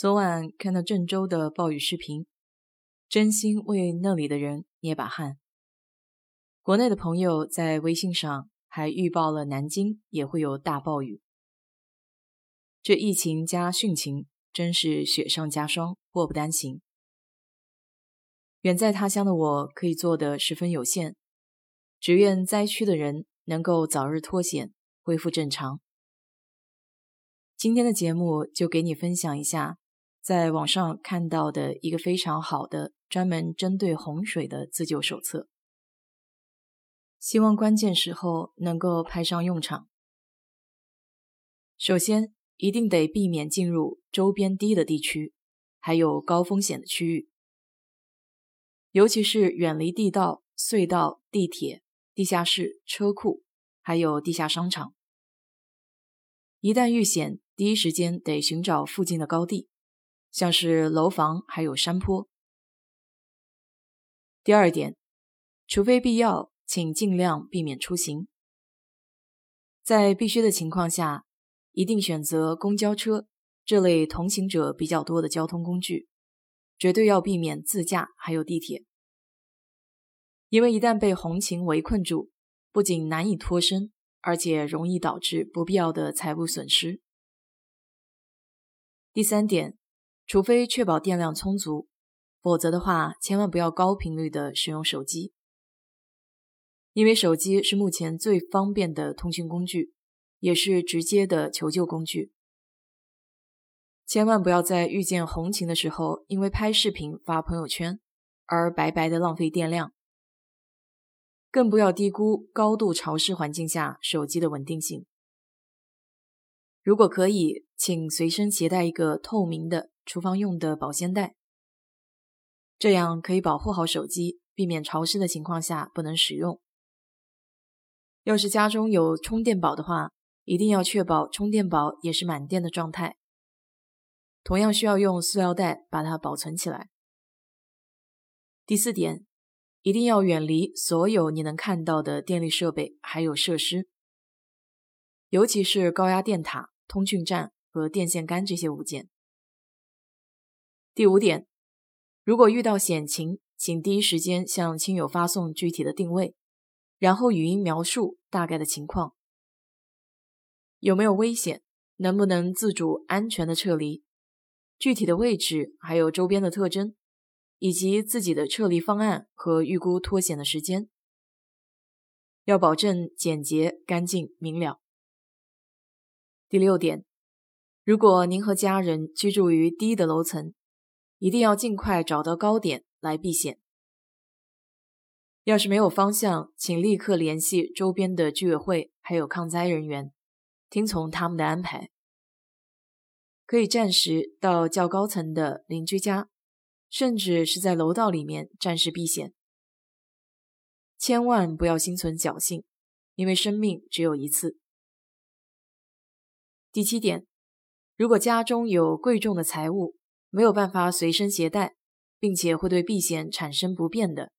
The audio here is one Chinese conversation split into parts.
昨晚看到郑州的暴雨视频，真心为那里的人捏把汗。国内的朋友在微信上还预报了南京也会有大暴雨。这疫情加汛情，真是雪上加霜，祸不单行。远在他乡的我，可以做的十分有限，只愿灾区的人能够早日脱险，恢复正常。今天的节目就给你分享一下，在网上看到的一个非常好的专门针对洪水的自救手册，希望关键时候能够派上用场。首先，一定得避免进入周边低的地区，还有高风险的区域，尤其是远离地道、隧道、地铁、地下室、车库，还有地下商场。一旦遇险，第一时间得寻找附近的高地，像是楼房还有山坡。第二点，除非必要，请尽量避免出行。在必须的情况下，一定选择公交车这类同行者比较多的交通工具，绝对要避免自驾还有地铁，因为一旦被红情围困住，不仅难以脱身，而且容易导致不必要的财务损失。第三点，除非确保电量充足，否则的话，千万不要高频率的使用手机，因为手机是目前最方便的通讯工具，也是直接的求救工具。千万不要在遇见红情的时候，因为拍视频发朋友圈而白白的浪费电量，更不要低估高度潮湿环境下手机的稳定性。如果可以，请随身携带一个透明的厨房用的保鲜袋，这样可以保护好手机，避免潮湿的情况下不能使用。要是家中有充电宝的话，一定要确保充电宝也是满电的状态，同样需要用塑料袋把它保存起来。第四点，一定要远离所有你能看到的电力设备还有设施。尤其是高压电塔、通讯站和电线杆这些物件。第五点，如果遇到险情，请第一时间向亲友发送具体的定位，然后语音描述大概的情况，有没有危险，能不能自主安全的撤离，具体的位置，还有周边的特征，以及自己的撤离方案和预估脱险的时间，要保证简洁、干净、明了。第六点，如果您和家人居住于低的楼层，一定要尽快找到高点来避险。要是没有方向，请立刻联系周边的居委会还有抗灾人员，听从他们的安排。可以暂时到较高层的邻居家，甚至是在楼道里面暂时避险。千万不要心存侥幸，因为生命只有一次。第七点，如果家中有贵重的财物，没有办法随身携带，并且会对避险产生不便的，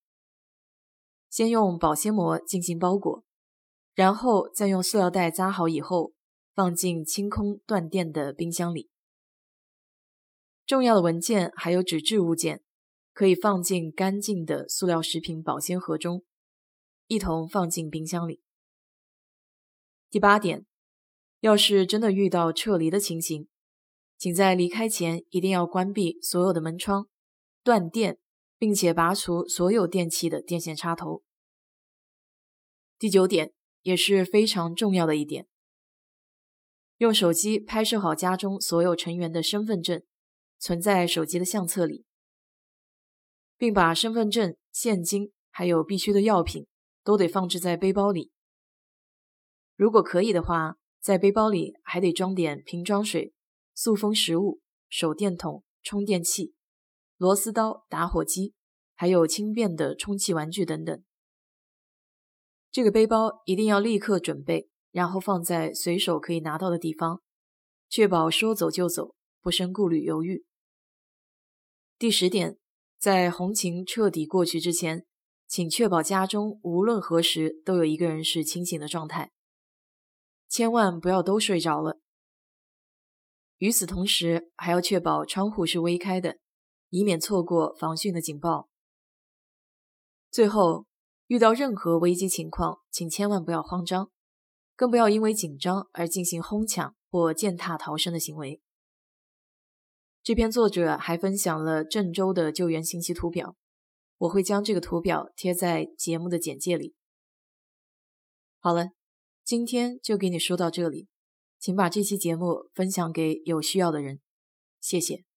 先用保鲜膜进行包裹，然后再用塑料袋扎好以后，放进清空断电的冰箱里。重要的文件还有纸质物件，可以放进干净的塑料食品保鲜盒中，一同放进冰箱里。第八点。要是真的遇到撤离的情形，请在离开前一定要关闭所有的门窗，断电，并且拔除所有电器的电线插头。第九点也是非常重要的一点，用手机拍摄好家中所有成员的身份证，存在手机的相册里，并把身份证、现金还有必需的药品都得放置在背包里。如果可以的话。在背包里还得装点瓶装水、塑封食物、手电筒、充电器、螺丝刀、打火机，还有轻便的充气玩具等等。这个背包一定要立刻准备，然后放在随手可以拿到的地方，确保说走就走，不生顾虑犹豫。第十点，在红情彻底过去之前，请确保家中无论何时都有一个人是清醒的状态。千万不要都睡着了。与此同时，还要确保窗户是微开的，以免错过防汛的警报。最后，遇到任何危机情况，请千万不要慌张，更不要因为紧张而进行哄抢或践踏逃生的行为。这篇作者还分享了郑州的救援信息图表，我会将这个图表贴在节目的简介里。好了，今天就给你说到这里，请把这期节目分享给有需要的人，谢谢。